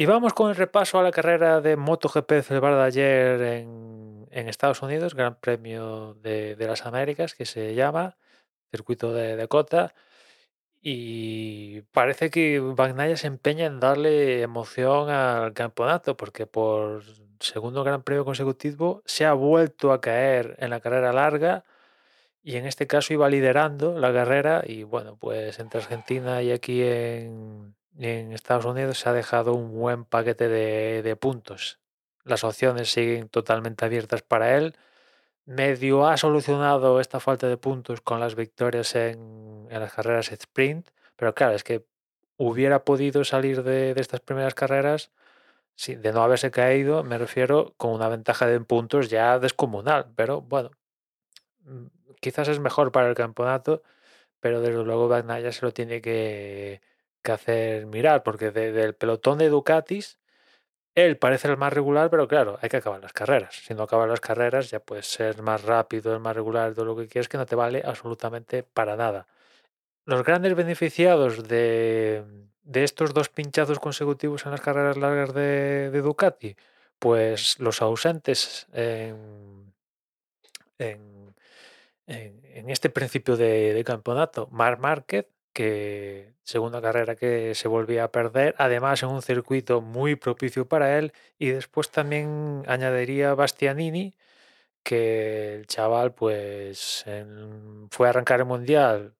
Y vamos con el repaso a la carrera de MotoGP celebrada ayer en, Estados Unidos, Gran Premio de, de las Américas, que se llama Circuito de Dakota. Y parece que Bagnaia se empeña en darle emoción al campeonato, porque por segundo Gran Premio consecutivo se ha vuelto a caer en la carrera larga y en este caso iba liderando la carrera y bueno, pues entre Argentina y aquí en, en Estados Unidos se ha dejado un buen paquete de, de puntos. Las opciones siguen totalmente abiertas para él medio ha solucionado esta falta de puntos con las victorias en, en las carreras sprint, pero claro, es que hubiera podido salir de, de estas primeras carreras si, de no haberse caído, me refiero con una ventaja de puntos ya descomunal, pero bueno, mm, quizás es mejor para el campeonato, pero desde luego Bagnaia se lo tiene que, que hacer mirar, porque de, del pelotón de Ducatis, él parece el más regular, pero claro, hay que acabar las carreras. Si no acabas las carreras, ya puedes ser más rápido, el más regular, todo lo que quieras, que no te vale absolutamente para nada. Los grandes beneficiados de, de estos dos pinchazos consecutivos en las carreras largas de, de Ducati, pues los ausentes en, en, en, en este principio de, de campeonato, Marc Márquez, que segunda carrera que se volvía a perder, además en un circuito muy propicio para él, y después también añadiría Bastianini, que el chaval pues fue a arrancar el mundial,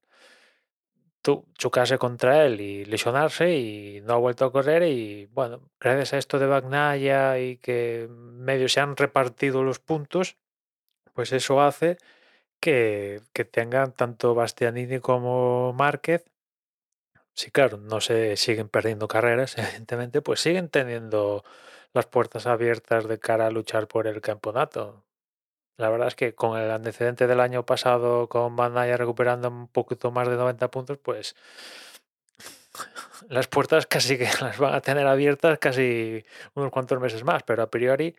chocarse contra él y lesionarse y no ha vuelto a correr y bueno, gracias a esto de Bagnaia y que medio se han repartido los puntos, pues eso hace que tengan tanto Bastianini como Márquez sí, claro, no se siguen perdiendo carreras, evidentemente, pues siguen teniendo las puertas abiertas de cara a luchar por el campeonato. La verdad es que con el antecedente del año pasado, con Bandaya recuperando un poquito más de 90 puntos, pues las puertas casi que las van a tener abiertas casi unos cuantos meses más, pero a priori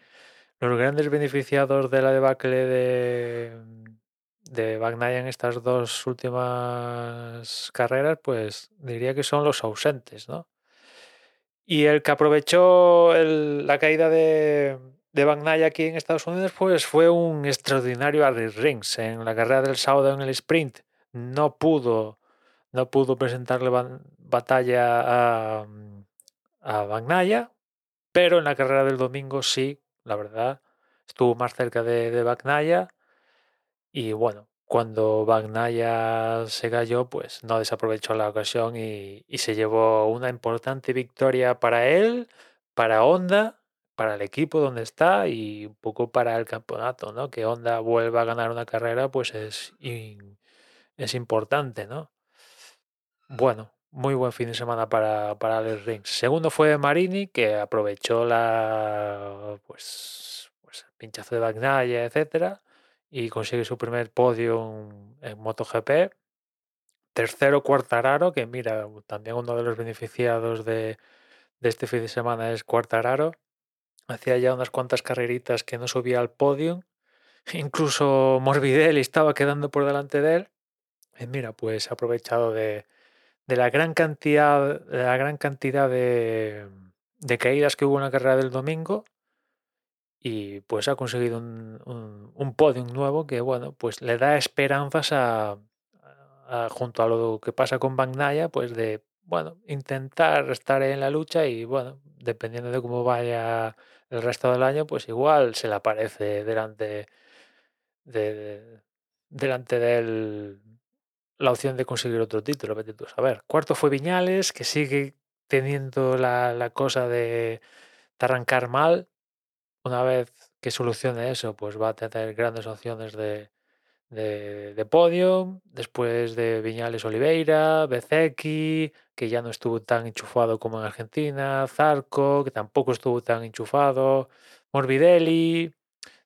los grandes beneficiados de la debacle de, de Bagnaia en estas dos últimas carreras, pues diría que son los ausentes, ¿no? Y el que aprovechó el, la caída de, de aquí en Estados Unidos, pues fue un extraordinario Harry Rings. En la carrera del sábado en el sprint no pudo, no pudo presentarle batalla a, a pero en la carrera del domingo sí, la verdad, estuvo más cerca de, de y bueno, cuando Bagnaia se cayó, pues no desaprovechó la ocasión y, y, se llevó una importante victoria para él, para Honda, para el equipo donde está y un poco para el campeonato, ¿no? Que Honda vuelva a ganar una carrera, pues es, es importante, ¿no? Bueno, muy buen fin de semana para, para Alex Rings. Segundo fue Marini, que aprovechó la pues, pues el pinchazo de Bagnaia, etcétera y consigue su primer podio en MotoGP. Tercero, Cuartararo, que mira, también uno de los beneficiados de, de este fin de semana es Cuartararo. Hacía ya unas cuantas carreritas que no subía al podio. Incluso Morbidelli estaba quedando por delante de él. Y mira, pues ha aprovechado de, de la gran cantidad, de la gran cantidad de, de caídas que hubo en la carrera del domingo y pues ha conseguido un, un, podium nuevo que bueno pues le da esperanzas a, junto a lo que pasa con Bagnaia pues de bueno intentar estar en la lucha y bueno dependiendo de cómo vaya el resto del año pues igual se le aparece delante de, de delante de la opción de conseguir otro título vete a saber. Cuarto fue Viñales que sigue teniendo la, la cosa de, de arrancar mal una vez que solucione eso, pues va a tener grandes opciones de, de, podio. Después de Viñales Oliveira, Bezeki, que ya no estuvo tan enchufado como en Argentina, Zarco, que tampoco estuvo tan enchufado, Morbidelli,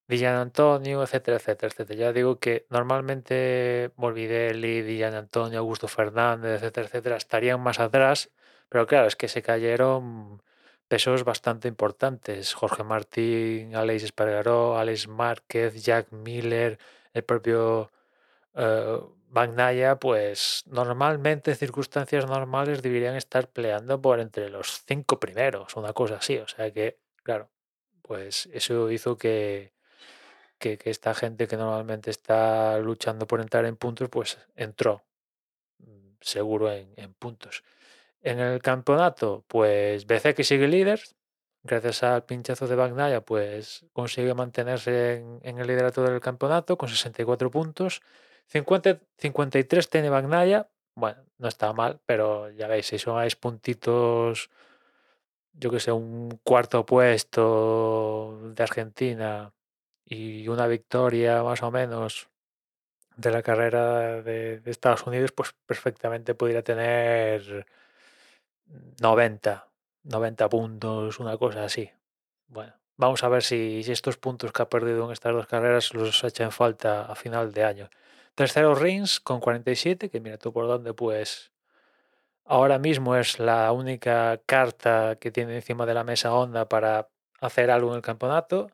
Villan Antonio, etcétera, etcétera, etcétera. Ya digo que normalmente Morbidelli, Villan Antonio, Augusto Fernández, etcétera, etcétera, estarían más atrás, pero claro, es que se cayeron pesos bastante importantes. Jorge Martín, Alex Espargaró, Alex Márquez, Jack Miller, el propio uh, Bagnaya, pues normalmente en circunstancias normales deberían estar peleando por entre los cinco primeros, una cosa así. O sea que, claro, pues eso hizo que, que, esta gente que normalmente está luchando por entrar en puntos, pues entró mm, seguro en puntos. En el campeonato, pues BC que sigue líder, gracias al pinchazo de Bagnaya, pues consigue mantenerse en, el liderato del campeonato con 64 puntos. 50, 53 tiene Bagnaya, bueno, no está mal, pero ya veis, si sumáis puntitos, yo que sé, un cuarto puesto de Argentina y una victoria más o menos de la carrera de, de Estados Unidos, pues perfectamente podría tener 90, 90 puntos, una cosa así. Bueno, vamos a ver si, estos puntos que ha perdido en estas dos carreras los echa en falta a final de año. Tercero Rins con 47, que mira tú por dónde, pues ahora mismo es la única carta que tiene encima de la mesa Honda para hacer algo en el campeonato.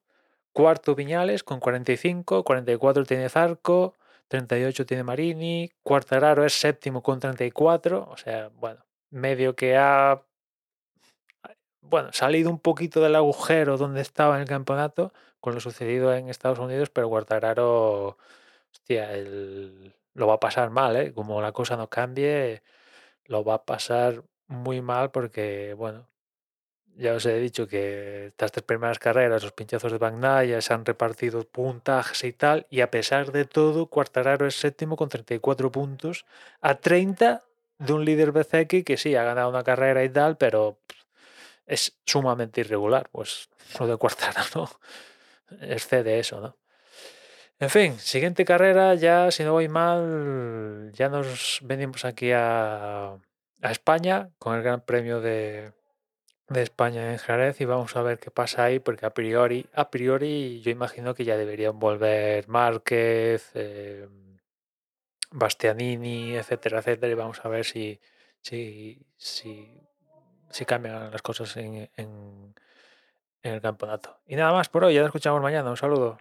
Cuarto Viñales con 45, 44 tiene Zarco, 38 tiene Marini, Cuartararo es séptimo con 34, o sea, bueno, medio que ha bueno, salido un poquito del agujero donde estaba en el campeonato con lo sucedido en Estados Unidos, pero Guardararo, hostia, lo va a pasar mal, ¿eh? Como la cosa no cambie, lo va a pasar muy mal porque, bueno, ya os he dicho que estas tres primeras carreras, los pinchazos de Bagnaya se han repartido puntajes y tal, y a pesar de todo, Cuartararo es séptimo con 34 puntos, a 30 de un líder BCX que sí, ha ganado una carrera y tal, pero es sumamente irregular. Pues lo de Cuartararo excede eso, ¿no? En fin, siguiente carrera, ya si no voy mal, ya nos venimos aquí a, a España con el Gran Premio de, de España en Jerez y vamos a ver qué pasa ahí porque a priori, a priori yo imagino que ya deberían volver Márquez, eh, Bastianini, etcétera, etcétera y vamos a ver si, si, si, cambian las cosas en, en, en el campeonato. Y nada más por hoy, ya nos escuchamos mañana, un saludo.